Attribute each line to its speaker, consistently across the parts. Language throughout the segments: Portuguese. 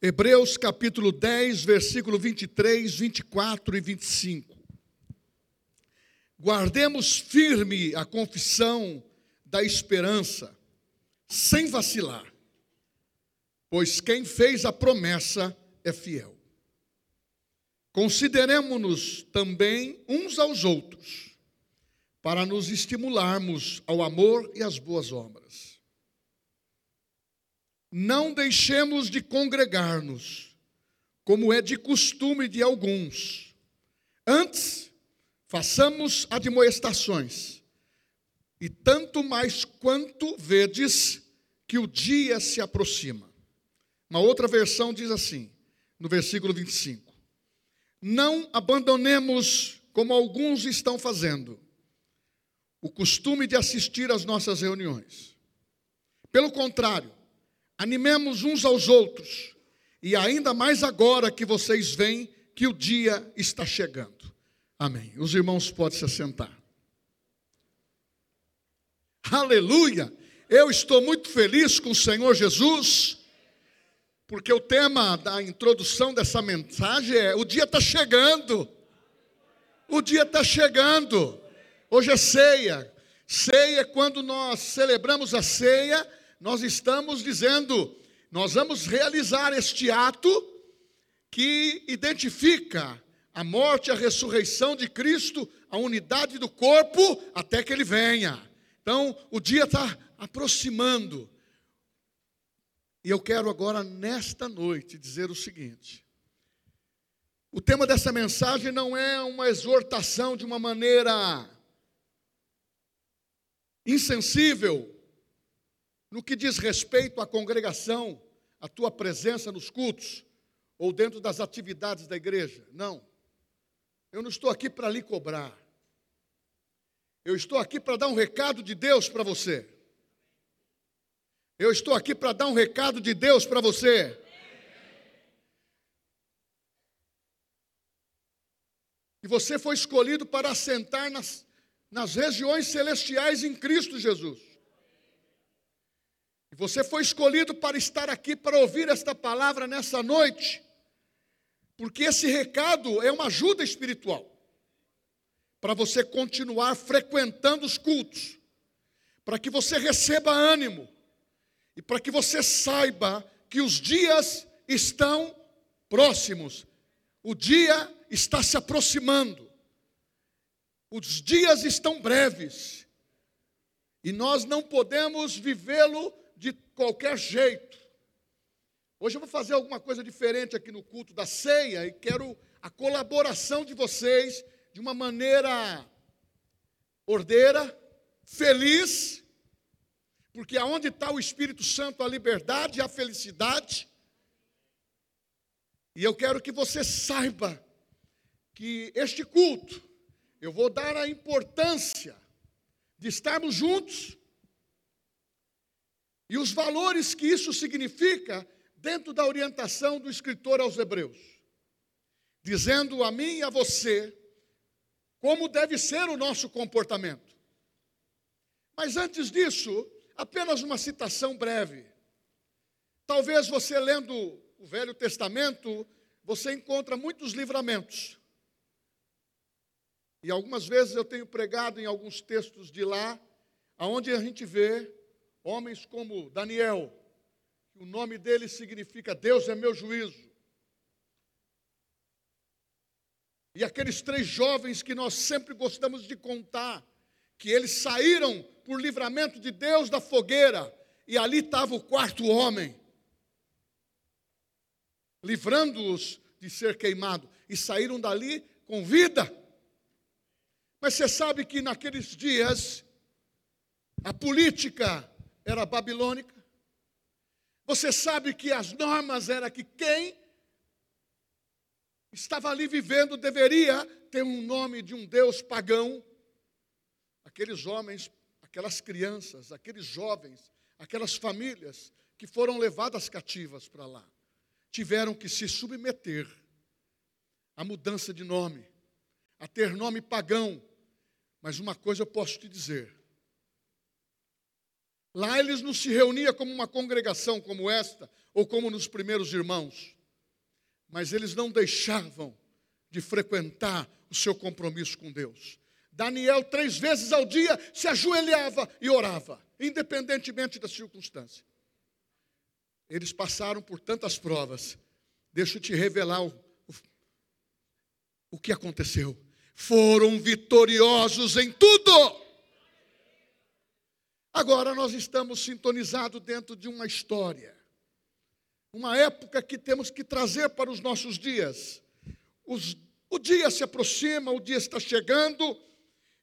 Speaker 1: Hebreus capítulo 10, versículo 23, 24 e 25. Guardemos firme a confissão da esperança, sem vacilar, pois quem fez a promessa é fiel. Consideremos-nos também uns aos outros, para nos estimularmos ao amor e às boas obras. Não deixemos de congregar-nos, como é de costume de alguns. Antes, façamos admoestações, e tanto mais quanto vedes que o dia se aproxima. Uma outra versão diz assim, no versículo 25: Não abandonemos, como alguns estão fazendo, o costume de assistir às nossas reuniões. Pelo contrário, animemos uns aos outros, e ainda mais agora que vocês veem que o dia está chegando. Amém. Os irmãos podem se assentar. Aleluia! Eu estou muito feliz com o Senhor Jesus, porque o tema da introdução dessa mensagem é: o dia está chegando. O dia está chegando. Hoje é ceia. Ceia é quando nós celebramos a ceia, nós estamos dizendo, nós vamos realizar este ato que identifica a morte a ressurreição de Cristo, a unidade do corpo, até que ele venha. Então, o dia está aproximando. E eu quero agora, nesta noite, dizer o seguinte: o tema dessa mensagem não é uma exortação de uma maneira insensível no que diz respeito à congregação, à tua presença nos cultos ou dentro das atividades da igreja. Não. Eu não estou aqui para lhe cobrar. Eu estou aqui para dar um recado de Deus para você. Eu estou aqui para dar um recado de Deus para você. E você foi escolhido para assentar nas, nas regiões celestiais em Cristo Jesus. Você foi escolhido para estar aqui para ouvir esta palavra nessa noite, porque esse recado é uma ajuda espiritual para você continuar frequentando os cultos, para que você receba ânimo e para que você saiba que os dias estão próximos, o dia está se aproximando. Os dias estão breves e nós não podemos vivê-lo de qualquer jeito. Hoje eu vou fazer alguma coisa diferente aqui no culto da ceia e quero a colaboração de vocês de uma maneira ordeira, feliz, porque aonde está o Espírito Santo, a liberdade e a felicidade. E eu quero que você saiba que este culto eu vou dar a importância de estarmos juntos e os valores que isso significa dentro da orientação do escritor aos Hebreus, dizendo a mim e a você como deve ser o nosso comportamento. Mas antes disso, apenas uma citação breve. Talvez você lendo o Velho Testamento, você encontra muitos livramentos. E algumas vezes eu tenho pregado em alguns textos de lá, aonde a gente vê homens como Daniel, que o nome dele significa Deus é meu juízo. E aqueles três jovens que nós sempre gostamos de contar, que eles saíram por livramento de Deus da fogueira, e ali estava o quarto homem, livrando-os de ser queimado, e saíram dali com vida. Mas você sabe que naqueles dias a política era babilônica. Você sabe que as normas era que quem estava ali vivendo deveria ter um nome de um deus pagão. Aqueles homens, aquelas crianças, aqueles jovens, aquelas famílias que foram levadas cativas para lá, tiveram que se submeter à mudança de nome, a ter nome pagão, mas uma coisa eu posso te dizer: Lá eles não se reuniam como uma congregação como esta, ou como nos primeiros irmãos, mas eles não deixavam de frequentar o seu compromisso com Deus. Daniel, três vezes ao dia, se ajoelhava e orava, independentemente da circunstância. Eles passaram por tantas provas. Deixa eu te revelar o, o, o que aconteceu. Foram vitoriosos em tudo. Agora nós estamos sintonizados dentro de uma história, uma época que temos que trazer para os nossos dias. Os, o dia se aproxima, o dia está chegando,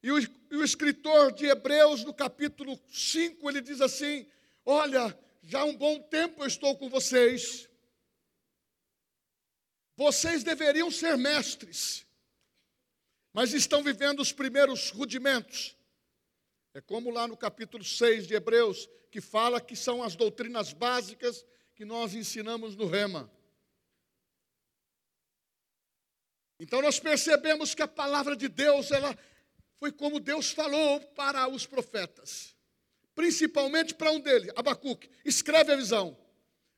Speaker 1: e o, e o escritor de Hebreus, no capítulo 5, ele diz assim: Olha, já há um bom tempo eu estou com vocês. Vocês deveriam ser mestres, mas estão vivendo os primeiros rudimentos. É como lá no capítulo 6 de Hebreus, que fala que são as doutrinas básicas que nós ensinamos no Rema. Então nós percebemos que a palavra de Deus, ela foi como Deus falou para os profetas principalmente para um deles, Abacuque, escreve a visão.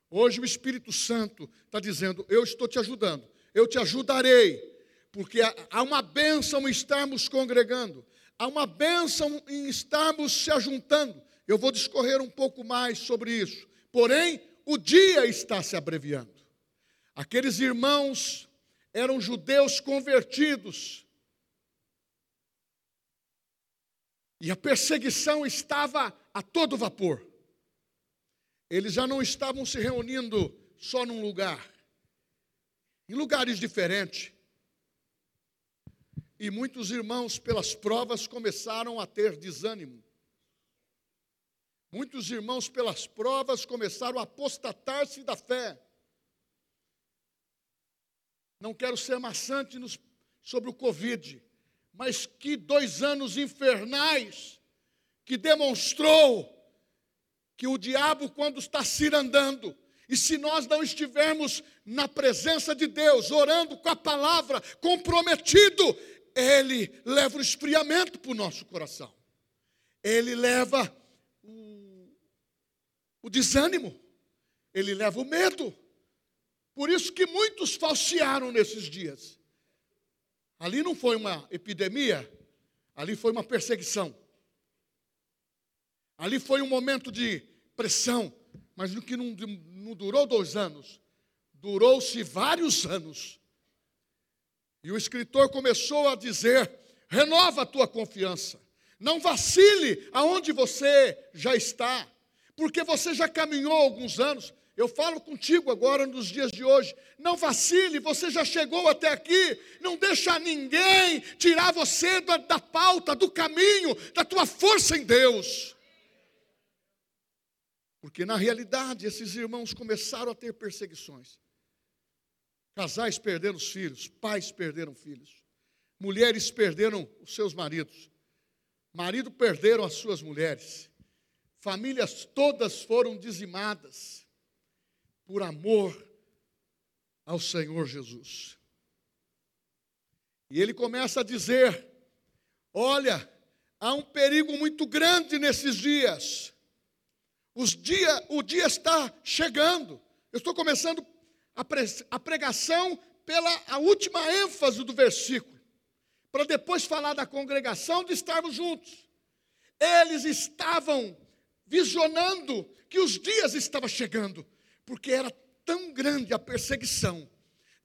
Speaker 1: Hoje o Espírito Santo está dizendo: Eu estou te ajudando, eu te ajudarei, porque há uma bênção estarmos congregando, há uma bênção em estarmos se ajuntando. Eu vou discorrer um pouco mais sobre isso. Porém, o dia está se abreviando. Aqueles irmãos eram judeus convertidos, E a perseguição estava a todo vapor. Eles já não estavam se reunindo só num lugar, em lugares diferentes. E muitos irmãos, pelas provas, começaram a ter desânimo. Muitos irmãos, pelas provas, começaram a apostatar-se da fé. Não quero ser maçante nos, sobre o Covid, mas que dois anos infernais que demonstrou que o diabo, quando está cirandando, e se nós não estivermos na presença de Deus, orando com a palavra, comprometido, ele leva o esfriamento para o nosso coração. Ele leva o, o desânimo, ele leva o medo. Por isso que muitos falsearam nesses dias. Ali não foi uma epidemia, ali foi uma perseguição. Ali foi um momento de pressão, mas que não, não durou dois anos, durou-se vários anos. E o escritor começou a dizer: renova a tua confiança, não vacile aonde você já está, porque você já caminhou alguns anos, eu falo contigo agora nos dias de hoje. Não vacile, você já chegou até aqui. Não deixa ninguém tirar você da, da pauta, do caminho, da tua força em Deus. Porque na realidade esses irmãos começaram a ter perseguições. Casais perderam os filhos, pais perderam filhos, mulheres perderam os seus maridos, marido perderam as suas mulheres, famílias todas foram dizimadas por amor ao Senhor Jesus. E ele começa a dizer: Olha, há um perigo muito grande nesses dias. Os dia, o dia está chegando. Eu estou começando a, pre, a pregação pela a última ênfase do versículo, para depois falar da congregação de estarmos juntos. Eles estavam visionando que os dias estavam chegando porque era tão grande a perseguição,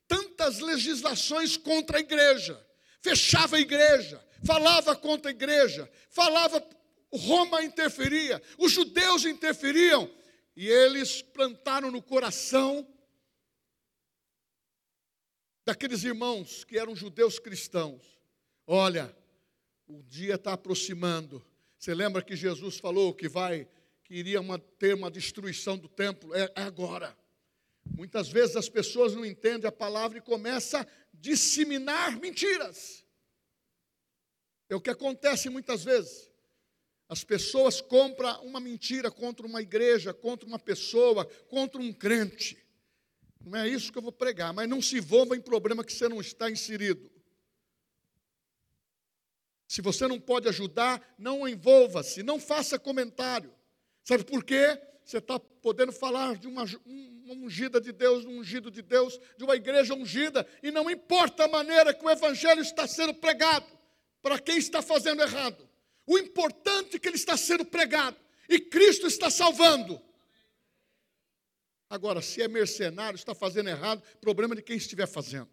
Speaker 1: tantas legislações contra a igreja, fechava a igreja, falava contra a igreja, falava, Roma interferia, os judeus interferiam, e eles plantaram no coração daqueles irmãos que eram judeus cristãos: olha, o dia está aproximando. Você lembra que Jesus falou que vai que iria uma, ter uma destruição do templo, é, é agora. Muitas vezes as pessoas não entendem a palavra e começam a disseminar mentiras. É o que acontece muitas vezes. As pessoas compram uma mentira contra uma igreja, contra uma pessoa, contra um crente. Não é isso que eu vou pregar, mas não se envolva em problema que você não está inserido. Se você não pode ajudar, não envolva-se, não faça comentário. Sabe por quê? Você está podendo falar de uma, uma ungida de Deus, de um ungido de Deus, de uma igreja ungida, e não importa a maneira que o evangelho está sendo pregado, para quem está fazendo errado. O importante é que ele está sendo pregado e Cristo está salvando. Agora, se é mercenário, está fazendo errado, problema de quem estiver fazendo.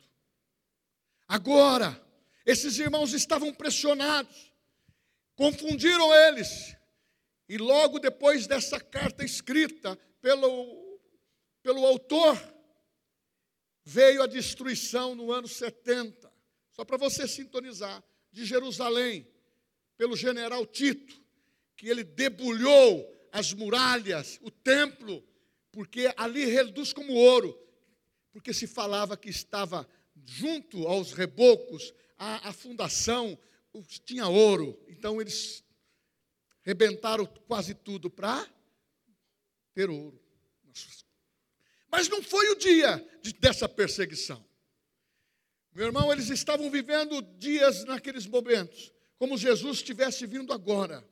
Speaker 1: Agora, esses irmãos estavam pressionados, confundiram eles, e logo depois dessa carta escrita pelo, pelo autor, veio a destruição no ano 70, só para você sintonizar, de Jerusalém, pelo general Tito, que ele debulhou as muralhas, o templo, porque ali reduz como ouro, porque se falava que estava junto aos rebocos, a, a fundação tinha ouro, então eles rebentaram quase tudo para ter ouro. Mas não foi o dia de, dessa perseguição. Meu irmão, eles estavam vivendo dias naqueles momentos, como Jesus estivesse vindo agora,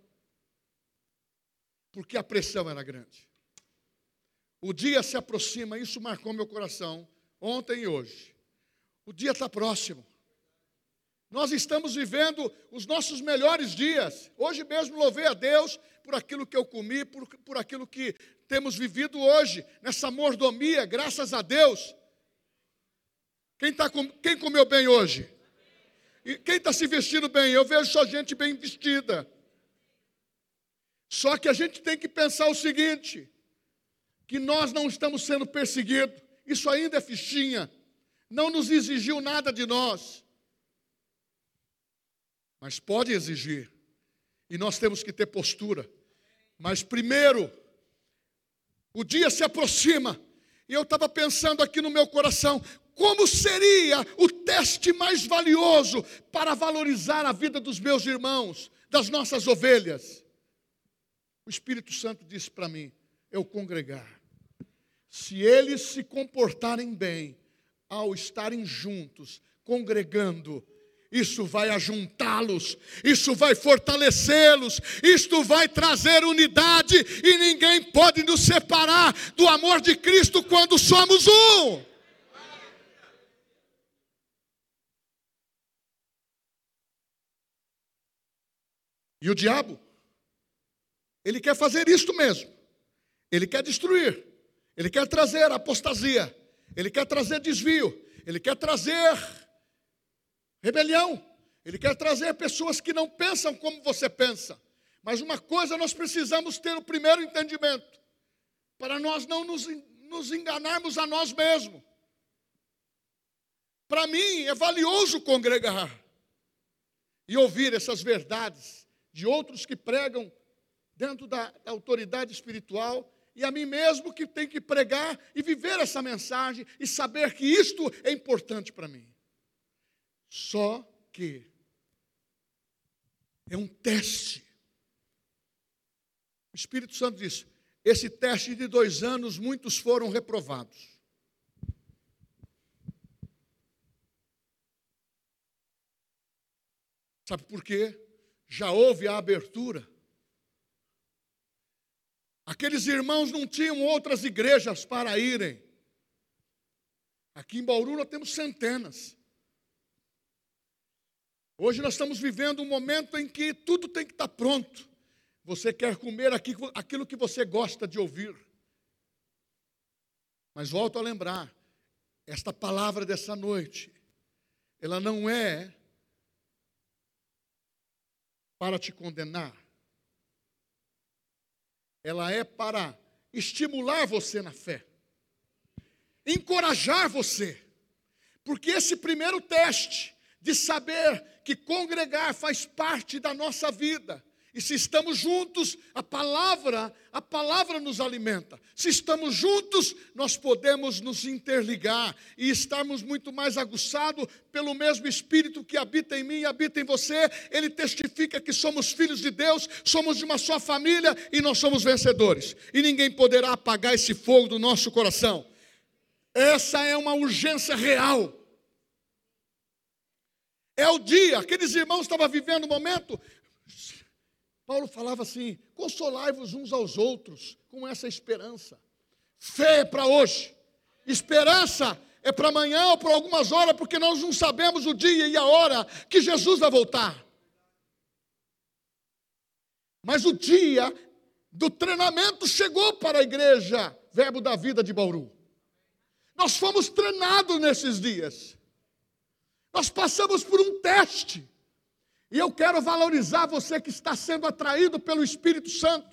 Speaker 1: porque a pressão era grande. O dia se aproxima, isso marcou meu coração, ontem e hoje. O dia está próximo. Nós estamos vivendo os nossos melhores dias. Hoje mesmo louvei a Deus por aquilo que eu comi, por, por aquilo que temos vivido hoje, nessa mordomia, graças a Deus. Quem, tá com, quem comeu bem hoje? E quem está se vestindo bem? Eu vejo só gente bem vestida. Só que a gente tem que pensar o seguinte: que nós não estamos sendo perseguidos, isso ainda é fichinha, não nos exigiu nada de nós mas pode exigir. E nós temos que ter postura. Mas primeiro, o dia se aproxima. E eu estava pensando aqui no meu coração, como seria o teste mais valioso para valorizar a vida dos meus irmãos, das nossas ovelhas? O Espírito Santo disse para mim: eu congregar. Se eles se comportarem bem ao estarem juntos, congregando, isso vai ajuntá-los, isso vai fortalecê-los, isto vai trazer unidade e ninguém pode nos separar do amor de Cristo quando somos um. E o diabo, ele quer fazer isto mesmo, ele quer destruir, ele quer trazer apostasia, ele quer trazer desvio, ele quer trazer Rebelião. Ele quer trazer pessoas que não pensam como você pensa. Mas uma coisa nós precisamos ter o primeiro entendimento, para nós não nos, nos enganarmos a nós mesmos. Para mim é valioso congregar e ouvir essas verdades de outros que pregam dentro da, da autoridade espiritual e a mim mesmo que tem que pregar e viver essa mensagem e saber que isto é importante para mim. Só que é um teste. O Espírito Santo diz: esse teste de dois anos, muitos foram reprovados. Sabe por quê? Já houve a abertura. Aqueles irmãos não tinham outras igrejas para irem. Aqui em Bauru nós temos centenas. Hoje nós estamos vivendo um momento em que tudo tem que estar pronto. Você quer comer aquilo que você gosta de ouvir. Mas volto a lembrar, esta palavra dessa noite, ela não é para te condenar. Ela é para estimular você na fé, encorajar você, porque esse primeiro teste de saber que congregar faz parte da nossa vida. E se estamos juntos, a palavra, a palavra nos alimenta. Se estamos juntos, nós podemos nos interligar e estarmos muito mais aguçados pelo mesmo Espírito que habita em mim e habita em você. Ele testifica que somos filhos de Deus, somos de uma só família e nós somos vencedores. E ninguém poderá apagar esse fogo do nosso coração. Essa é uma urgência real. É o dia, aqueles irmãos estavam vivendo um momento, Paulo falava assim: consolai-vos uns aos outros com essa esperança. Fé é para hoje, esperança é para amanhã ou para algumas horas, porque nós não sabemos o dia e a hora que Jesus vai voltar. Mas o dia do treinamento chegou para a igreja Verbo da Vida de Bauru. Nós fomos treinados nesses dias. Nós passamos por um teste. E eu quero valorizar você que está sendo atraído pelo Espírito Santo.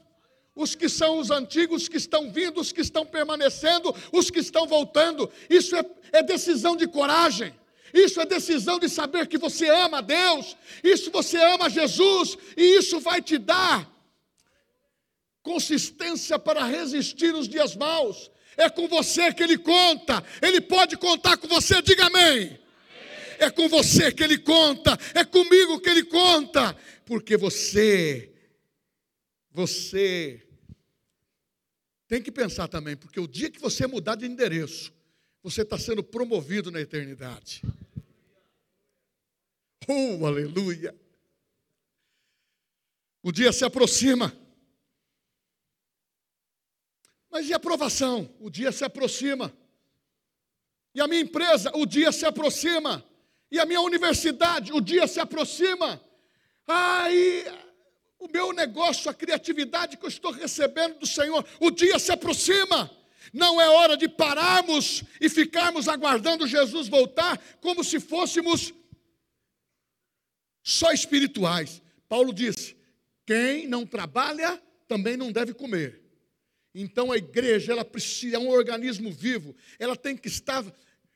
Speaker 1: Os que são os antigos, os que estão vindo, os que estão permanecendo, os que estão voltando. Isso é, é decisão de coragem. Isso é decisão de saber que você ama Deus, isso você ama Jesus, e isso vai te dar consistência para resistir os dias maus. É com você que Ele conta, Ele pode contar com você, diga amém. É com você que Ele conta, é comigo que Ele conta, porque você, você tem que pensar também, porque o dia que você mudar de endereço, você está sendo promovido na eternidade. Oh, aleluia! O dia se aproxima. Mas e a aprovação? O dia se aproxima. E a minha empresa, o dia se aproxima. E a minha universidade, o dia se aproxima. Aí, o meu negócio, a criatividade que eu estou recebendo do Senhor, o dia se aproxima. Não é hora de pararmos e ficarmos aguardando Jesus voltar como se fôssemos só espirituais. Paulo disse: quem não trabalha também não deve comer. Então a igreja, ela precisa, é um organismo vivo, ela tem que estar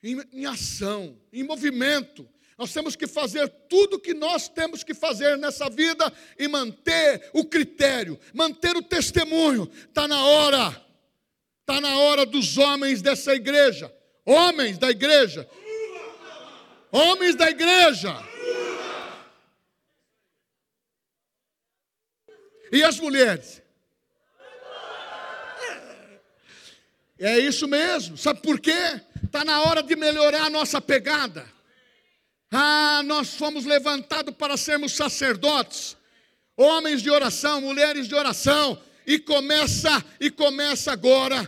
Speaker 1: em, em ação, em movimento. Nós temos que fazer tudo o que nós temos que fazer nessa vida e manter o critério, manter o testemunho. Está na hora, está na hora dos homens dessa igreja, homens da igreja, homens da igreja. E as mulheres? É isso mesmo. Sabe por quê? Está na hora de melhorar a nossa pegada. Ah, nós fomos levantados para sermos sacerdotes, homens de oração, mulheres de oração, e começa e começa agora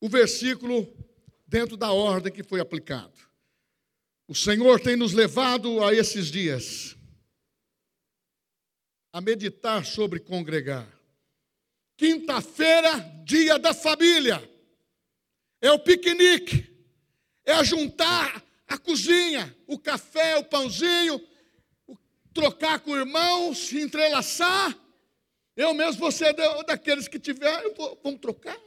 Speaker 1: o versículo dentro da ordem que foi aplicado. O Senhor tem nos levado a esses dias a meditar sobre congregar. Quinta-feira, dia da família. É o piquenique. É juntar a cozinha, o café, o pãozinho, trocar com o irmão, se entrelaçar. Eu mesmo vou ser daqueles que tiver, vamos trocar.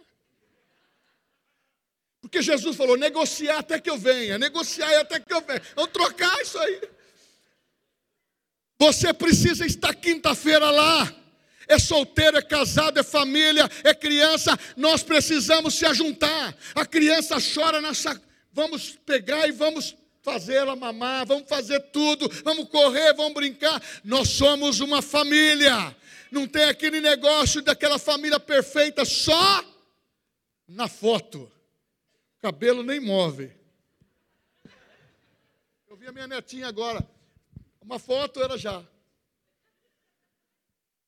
Speaker 1: Porque Jesus falou: negociar até que eu venha, negociar até que eu venha. Vamos trocar isso aí. Você precisa estar quinta-feira lá é solteiro, é casado, é família, é criança, nós precisamos se ajuntar. A criança chora. Vamos pegar e vamos fazer ela mamar, vamos fazer tudo, vamos correr, vamos brincar. Nós somos uma família. Não tem aquele negócio daquela família perfeita só na foto. Cabelo nem move. Eu vi a minha netinha agora. Uma foto era já.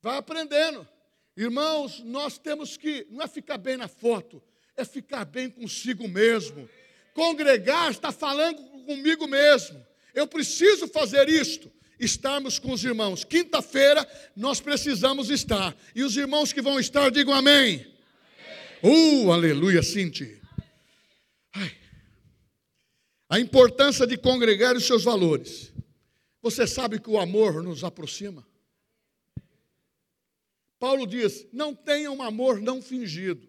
Speaker 1: Vai aprendendo. Irmãos, nós temos que, não é ficar bem na foto, é ficar bem consigo mesmo. Congregar está falando comigo mesmo. Eu preciso fazer isto. Estarmos com os irmãos. Quinta-feira nós precisamos estar. E os irmãos que vão estar, digam amém. amém. Uh, aleluia, Cinti. Ai. A importância de congregar os seus valores. Você sabe que o amor nos aproxima. Paulo diz: não tenham amor não fingido.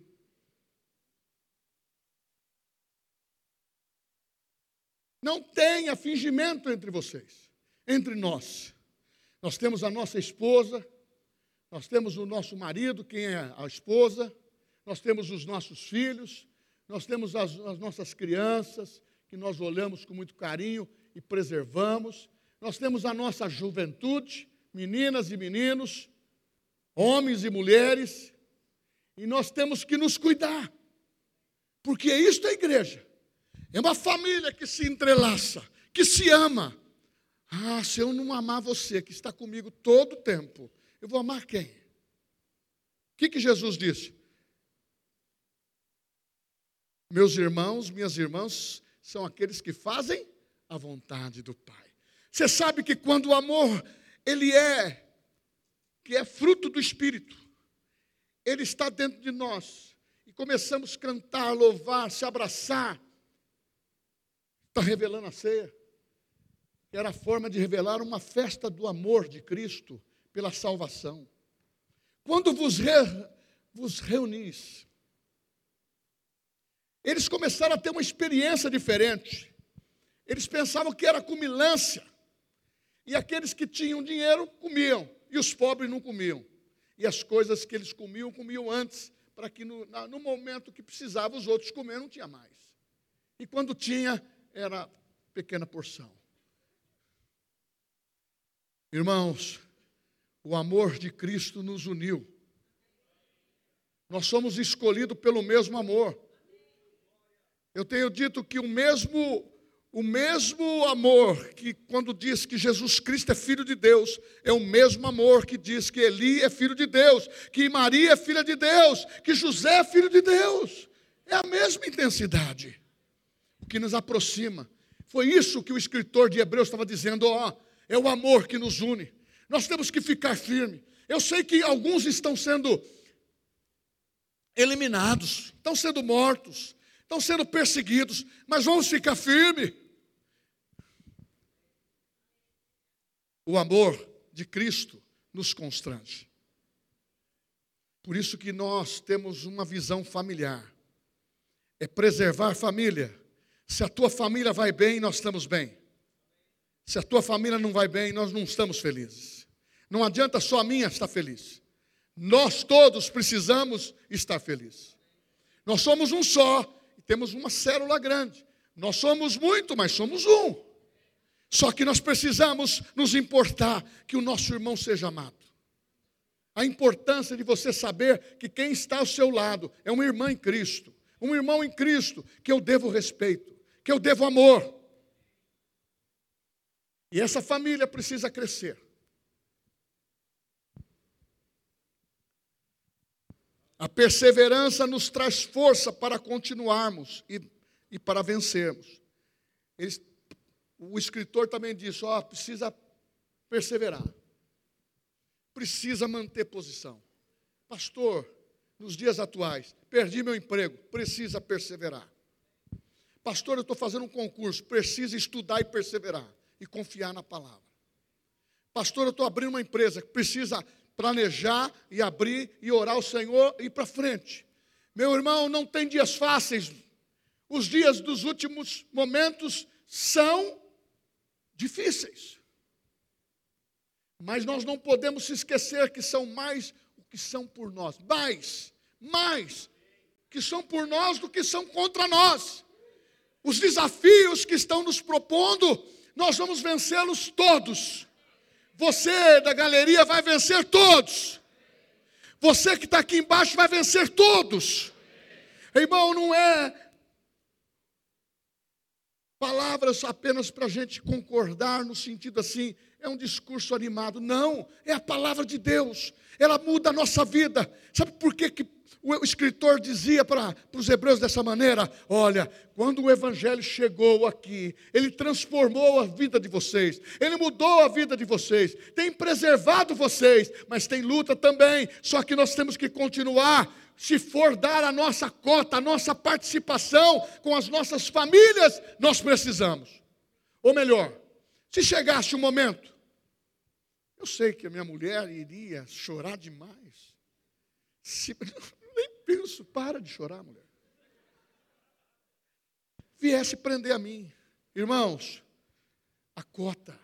Speaker 1: Não tenha fingimento entre vocês, entre nós. Nós temos a nossa esposa, nós temos o nosso marido, quem é a esposa, nós temos os nossos filhos, nós temos as, as nossas crianças, que nós olhamos com muito carinho e preservamos, nós temos a nossa juventude, meninas e meninos, homens e mulheres, e nós temos que nos cuidar, porque isto é igreja, é uma família que se entrelaça, que se ama. Ah, se eu não amar você, que está comigo todo o tempo, eu vou amar quem? O que, que Jesus disse? Meus irmãos, minhas irmãs, são aqueles que fazem a vontade do Pai. Você sabe que quando o amor, ele é, que é fruto do Espírito, ele está dentro de nós, e começamos a cantar, louvar, se abraçar, está revelando a ceia. Era a forma de revelar uma festa do amor de Cristo pela salvação. Quando vos, re, vos reunis, eles começaram a ter uma experiência diferente. Eles pensavam que era comilância. E aqueles que tinham dinheiro comiam, e os pobres não comiam. E as coisas que eles comiam, comiam antes, para que no, no momento que precisava os outros comer, não tinha mais. E quando tinha, era pequena porção. Irmãos, o amor de Cristo nos uniu. Nós somos escolhidos pelo mesmo amor. Eu tenho dito que o mesmo o mesmo amor que quando diz que Jesus Cristo é filho de Deus, é o mesmo amor que diz que Eli é filho de Deus, que Maria é filha de Deus, que José é filho de Deus. É a mesma intensidade. O que nos aproxima. Foi isso que o escritor de Hebreus estava dizendo, ó, é o amor que nos une. Nós temos que ficar firme. Eu sei que alguns estão sendo eliminados, estão sendo mortos, estão sendo perseguidos, mas vamos ficar firme. O amor de Cristo nos constrange. Por isso que nós temos uma visão familiar. É preservar a família. Se a tua família vai bem, nós estamos bem. Se a tua família não vai bem, nós não estamos felizes. Não adianta só a minha estar feliz. Nós todos precisamos estar felizes. Nós somos um só temos uma célula grande. Nós somos muito, mas somos um. Só que nós precisamos nos importar que o nosso irmão seja amado. A importância de você saber que quem está ao seu lado é uma irmã em Cristo, um irmão em Cristo que eu devo respeito, que eu devo amor. E essa família precisa crescer. A perseverança nos traz força para continuarmos e, e para vencermos. Eles, o escritor também disse: ó, precisa perseverar, precisa manter posição. Pastor, nos dias atuais, perdi meu emprego, precisa perseverar. Pastor, eu estou fazendo um concurso, precisa estudar e perseverar e confiar na palavra. Pastor, eu estou abrindo uma empresa, precisa planejar e abrir e orar ao Senhor e ir para frente. Meu irmão, não tem dias fáceis. Os dias dos últimos momentos são difíceis. Mas nós não podemos se esquecer que são mais o que são por nós. Mais, mais que são por nós do que são contra nós. Os desafios que estão nos propondo, nós vamos vencê-los todos. Você da galeria vai vencer todos. Você que está aqui embaixo vai vencer todos. Irmão, não é palavras apenas para a gente concordar no sentido assim, é um discurso animado. Não, é a palavra de Deus. Ela muda a nossa vida. Sabe por que, que o escritor dizia para os hebreus dessa maneira: Olha, quando o evangelho chegou aqui, ele transformou a vida de vocês, ele mudou a vida de vocês, tem preservado vocês, mas tem luta também. Só que nós temos que continuar. Se for dar a nossa cota, a nossa participação com as nossas famílias, nós precisamos. Ou melhor, se chegasse o um momento, eu sei que a minha mulher iria chorar demais. Se, penso, para de chorar, mulher. Viesse prender a mim. Irmãos, a cota,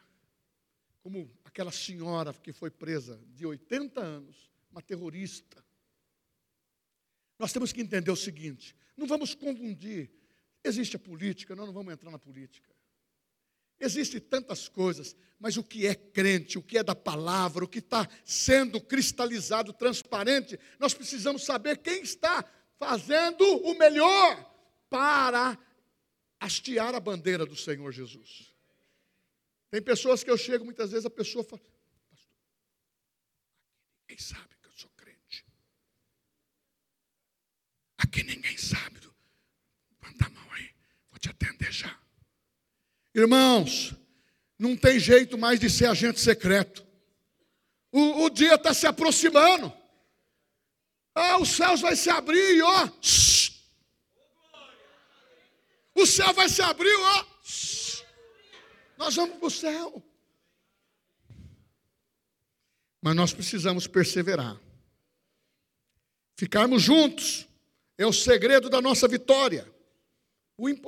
Speaker 1: como aquela senhora que foi presa de 80 anos, uma terrorista. Nós temos que entender o seguinte: não vamos confundir. Existe a política, nós não vamos entrar na política. Existem tantas coisas, mas o que é crente, o que é da palavra, o que está sendo cristalizado, transparente, nós precisamos saber quem está fazendo o melhor para hastear a bandeira do Senhor Jesus. Tem pessoas que eu chego, muitas vezes a pessoa fala, pastor, ninguém sabe que eu sou crente. Aqui ninguém sabe. Manda a mão aí, vou te atender já. Irmãos, não tem jeito mais de ser agente secreto. O, o dia está se aproximando. Ah, os céus vai se abrir, ó. O céu vai se abrir, ó. Nós vamos para o céu. Mas nós precisamos perseverar. Ficarmos juntos é o segredo da nossa vitória.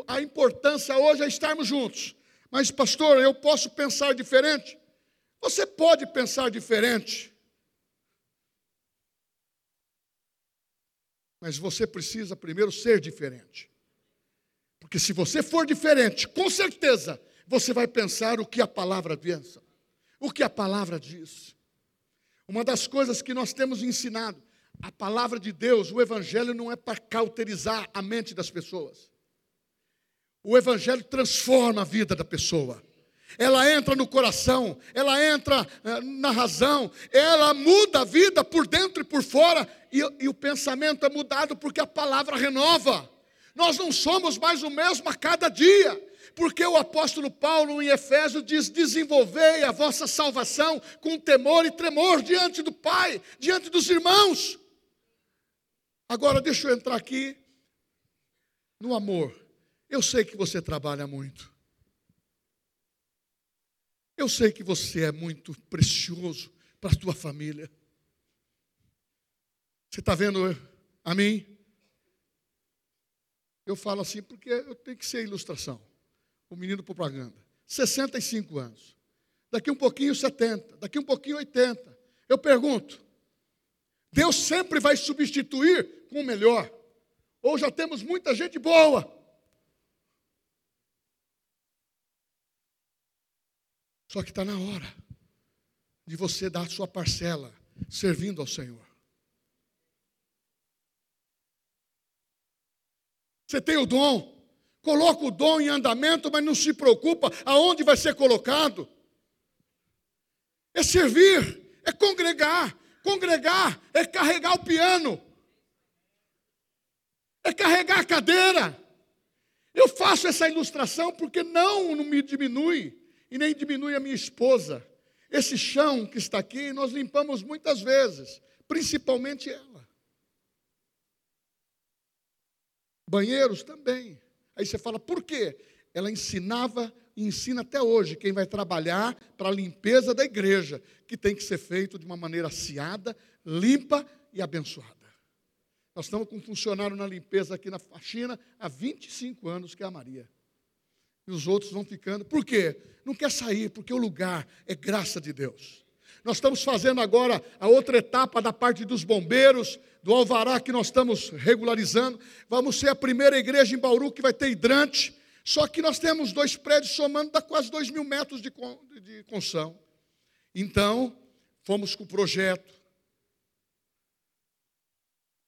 Speaker 1: A importância hoje é estarmos juntos. Mas, pastor, eu posso pensar diferente? Você pode pensar diferente. Mas você precisa primeiro ser diferente. Porque se você for diferente, com certeza você vai pensar o que a palavra pensa, o que a palavra diz. Uma das coisas que nós temos ensinado, a palavra de Deus, o Evangelho não é para cauterizar a mente das pessoas. O Evangelho transforma a vida da pessoa. Ela entra no coração, ela entra eh, na razão, ela muda a vida por dentro e por fora, e, e o pensamento é mudado porque a palavra renova. Nós não somos mais o mesmo a cada dia porque o apóstolo Paulo em Efésios diz: desenvolvei a vossa salvação com temor e tremor diante do Pai, diante dos irmãos. Agora deixa eu entrar aqui no amor. Eu sei que você trabalha muito. Eu sei que você é muito precioso para a tua família. Você está vendo a mim? Eu falo assim porque eu tenho que ser ilustração o menino propaganda. 65 anos. Daqui um pouquinho 70, daqui um pouquinho 80. Eu pergunto: Deus sempre vai substituir com o melhor? Ou já temos muita gente boa? Só que está na hora de você dar a sua parcela servindo ao Senhor. Você tem o dom, Coloca o dom em andamento, mas não se preocupa aonde vai ser colocado. É servir, é congregar. Congregar é carregar o piano, é carregar a cadeira. Eu faço essa ilustração porque não, não me diminui, e nem diminui a minha esposa. Esse chão que está aqui, nós limpamos muitas vezes, principalmente ela. Banheiros também. Aí você fala, por quê? Ela ensinava e ensina até hoje quem vai trabalhar para a limpeza da igreja, que tem que ser feito de uma maneira aciada, limpa e abençoada. Nós estamos com um funcionário na limpeza aqui na faxina há 25 anos, que é a Maria. E os outros vão ficando. Por quê? Não quer sair, porque o lugar é graça de Deus. Nós estamos fazendo agora a outra etapa da parte dos bombeiros, do alvará que nós estamos regularizando. Vamos ser a primeira igreja em Bauru que vai ter hidrante. Só que nós temos dois prédios somando, dá quase dois mil metros de, de construção. Então, fomos com o projeto.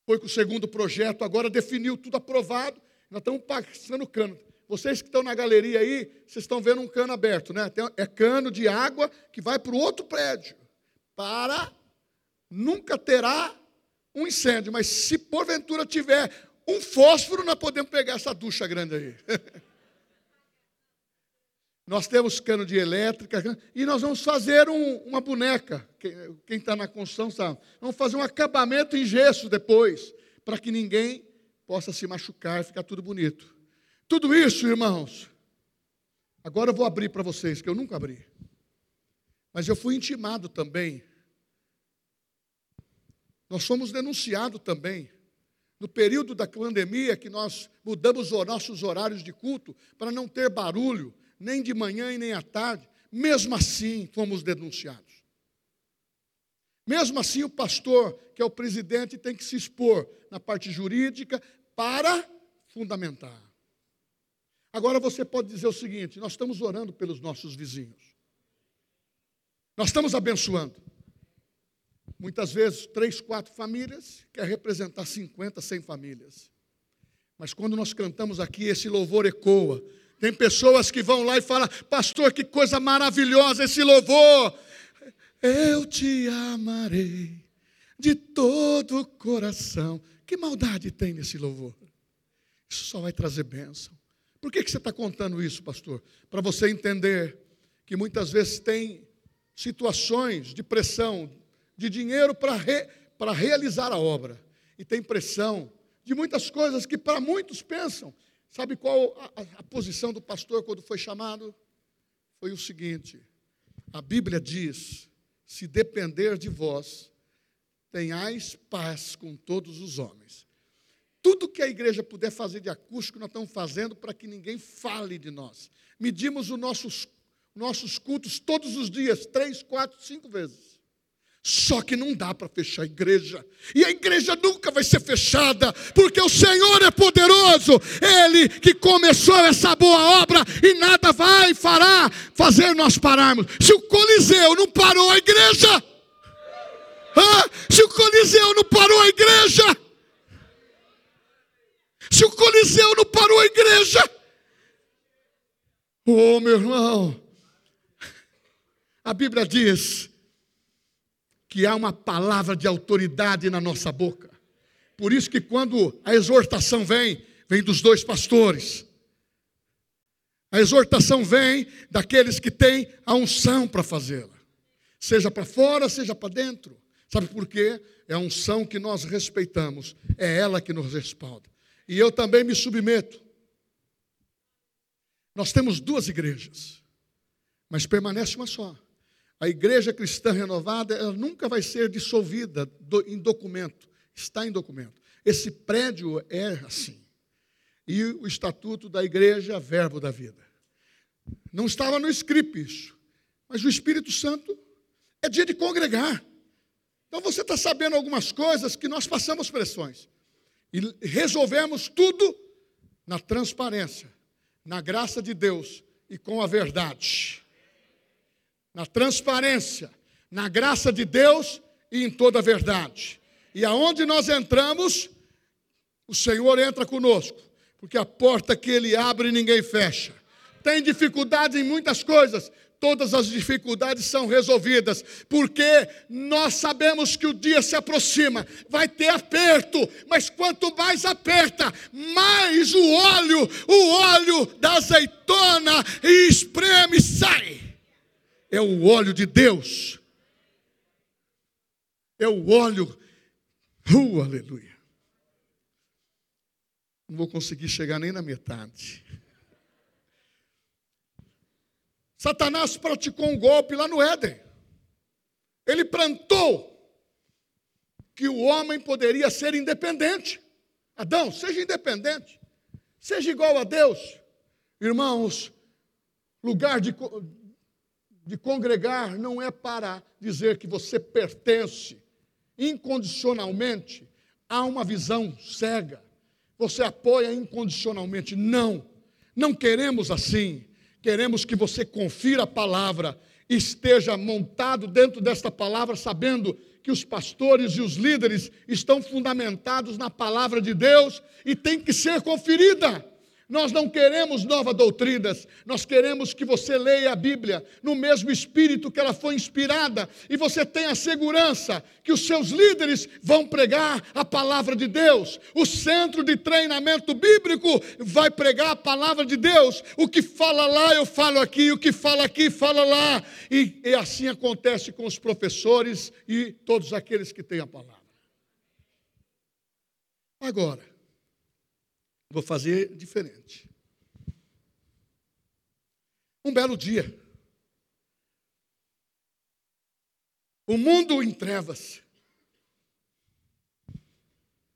Speaker 1: Foi com o segundo projeto, agora definiu tudo aprovado. Nós estamos passando cano. Vocês que estão na galeria aí, vocês estão vendo um cano aberto, né? É cano de água que vai para o outro prédio para nunca terá um incêndio, mas se porventura tiver um fósforo, nós podemos pegar essa ducha grande aí. nós temos cano de elétrica e nós vamos fazer um, uma boneca. Quem está na construção sabe. Vamos fazer um acabamento em gesso depois, para que ninguém possa se machucar e ficar tudo bonito. Tudo isso, irmãos. Agora eu vou abrir para vocês, que eu nunca abri. Mas eu fui intimado também nós fomos denunciados também. No período da pandemia, que nós mudamos os nossos horários de culto para não ter barulho, nem de manhã e nem à tarde, mesmo assim fomos denunciados. Mesmo assim, o pastor, que é o presidente, tem que se expor na parte jurídica para fundamentar. Agora você pode dizer o seguinte: nós estamos orando pelos nossos vizinhos, nós estamos abençoando. Muitas vezes, três, quatro famílias quer representar 50, 100 famílias. Mas quando nós cantamos aqui, esse louvor ecoa Tem pessoas que vão lá e falam, pastor, que coisa maravilhosa esse louvor. Eu te amarei de todo o coração. Que maldade tem nesse louvor? Isso só vai trazer bênção. Por que, que você está contando isso, pastor? Para você entender que muitas vezes tem situações de pressão, de dinheiro para re, realizar a obra. E tem pressão de muitas coisas que para muitos pensam. Sabe qual a, a posição do pastor quando foi chamado? Foi o seguinte: a Bíblia diz: se depender de vós, tenhais paz com todos os homens. Tudo que a igreja puder fazer de acústico, nós estamos fazendo para que ninguém fale de nós. Medimos os nossos, nossos cultos todos os dias, três, quatro, cinco vezes. Só que não dá para fechar a igreja. E a igreja nunca vai ser fechada, porque o Senhor é poderoso. Ele que começou essa boa obra e nada vai fará fazer nós pararmos. Se o Coliseu não parou a igreja, ah, se o Coliseu não parou a igreja, se o Coliseu não parou a igreja, oh meu irmão, a Bíblia diz que há uma palavra de autoridade na nossa boca. Por isso que quando a exortação vem, vem dos dois pastores. A exortação vem daqueles que têm a unção para fazê-la. Seja para fora, seja para dentro. Sabe por quê? É a unção que nós respeitamos, é ela que nos respalda. E eu também me submeto. Nós temos duas igrejas, mas permanece uma só. A igreja cristã renovada, ela nunca vai ser dissolvida do, em documento, está em documento. Esse prédio é assim. E o estatuto da igreja, verbo da vida. Não estava no script isso, mas o Espírito Santo é dia de congregar. Então você está sabendo algumas coisas que nós passamos pressões. E resolvemos tudo na transparência, na graça de Deus e com a verdade na transparência, na graça de Deus e em toda a verdade. E aonde nós entramos, o Senhor entra conosco, porque a porta que Ele abre ninguém fecha. Tem dificuldade em muitas coisas, todas as dificuldades são resolvidas, porque nós sabemos que o dia se aproxima, vai ter aperto, mas quanto mais aperta, mais o óleo, o óleo da azeitona espreme e sai é o óleo de Deus. É o óleo. Uh, aleluia. Não vou conseguir chegar nem na metade. Satanás praticou um golpe lá no Éden. Ele plantou que o homem poderia ser independente. Adão, seja independente. Seja igual a Deus. Irmãos, lugar de, de congregar não é para dizer que você pertence incondicionalmente a uma visão cega. Você apoia incondicionalmente. Não, não queremos assim. Queremos que você confira a palavra, esteja montado dentro desta palavra, sabendo que os pastores e os líderes estão fundamentados na palavra de Deus e tem que ser conferida. Nós não queremos novas doutrinas, nós queremos que você leia a Bíblia no mesmo espírito que ela foi inspirada e você tenha segurança que os seus líderes vão pregar a palavra de Deus. O centro de treinamento bíblico vai pregar a palavra de Deus. O que fala lá, eu falo aqui, o que fala aqui, fala lá. E, e assim acontece com os professores e todos aqueles que têm a palavra. Agora, Vou fazer diferente. Um belo dia. O mundo em trevas.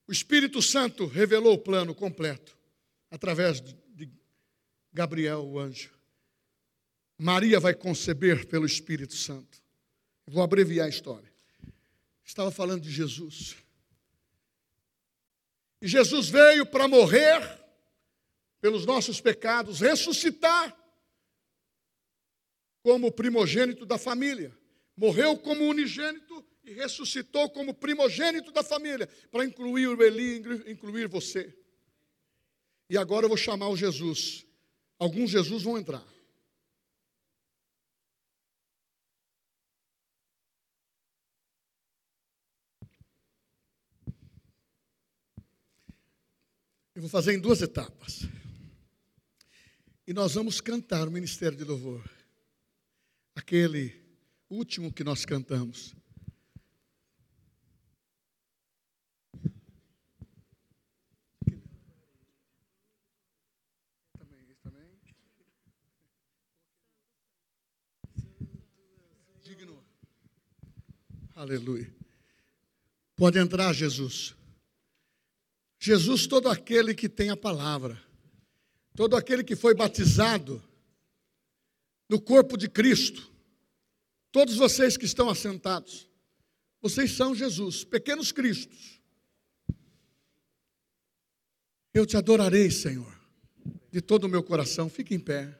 Speaker 1: O Espírito Santo revelou o plano completo através de Gabriel, o anjo. Maria vai conceber pelo Espírito Santo. Vou abreviar a história. Estava falando de Jesus. Jesus veio para morrer pelos nossos pecados, ressuscitar como primogênito da família. Morreu como unigênito e ressuscitou como primogênito da família, para incluir o Eli, incluir você. E agora eu vou chamar o Jesus, Alguns Jesus vão entrar. Eu vou fazer em duas etapas. E nós vamos cantar o ministério de louvor. Aquele último que nós cantamos. Digno. Aleluia. Pode entrar, Jesus. Jesus, todo aquele que tem a palavra, todo aquele que foi batizado no corpo de Cristo, todos vocês que estão assentados, vocês são Jesus, pequenos Cristos. Eu te adorarei, Senhor, de todo o meu coração. Fique em pé.